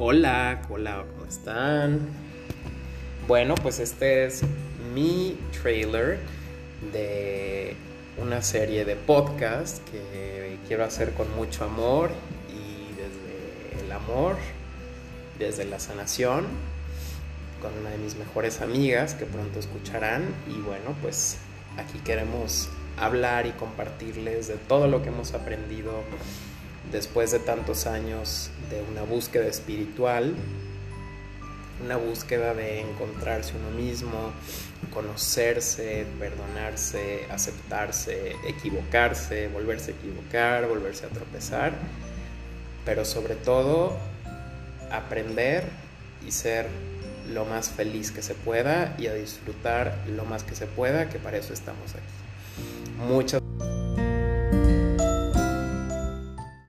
Hola, hola, ¿cómo están? Bueno, pues este es mi trailer de una serie de podcast que quiero hacer con mucho amor y desde el amor, desde la sanación, con una de mis mejores amigas que pronto escucharán y bueno, pues aquí queremos hablar y compartirles de todo lo que hemos aprendido después de tantos años de una búsqueda espiritual, una búsqueda de encontrarse uno mismo, conocerse, perdonarse, aceptarse, equivocarse, volverse a equivocar, volverse a tropezar, pero sobre todo aprender y ser lo más feliz que se pueda y a disfrutar lo más que se pueda, que para eso estamos aquí. Muchas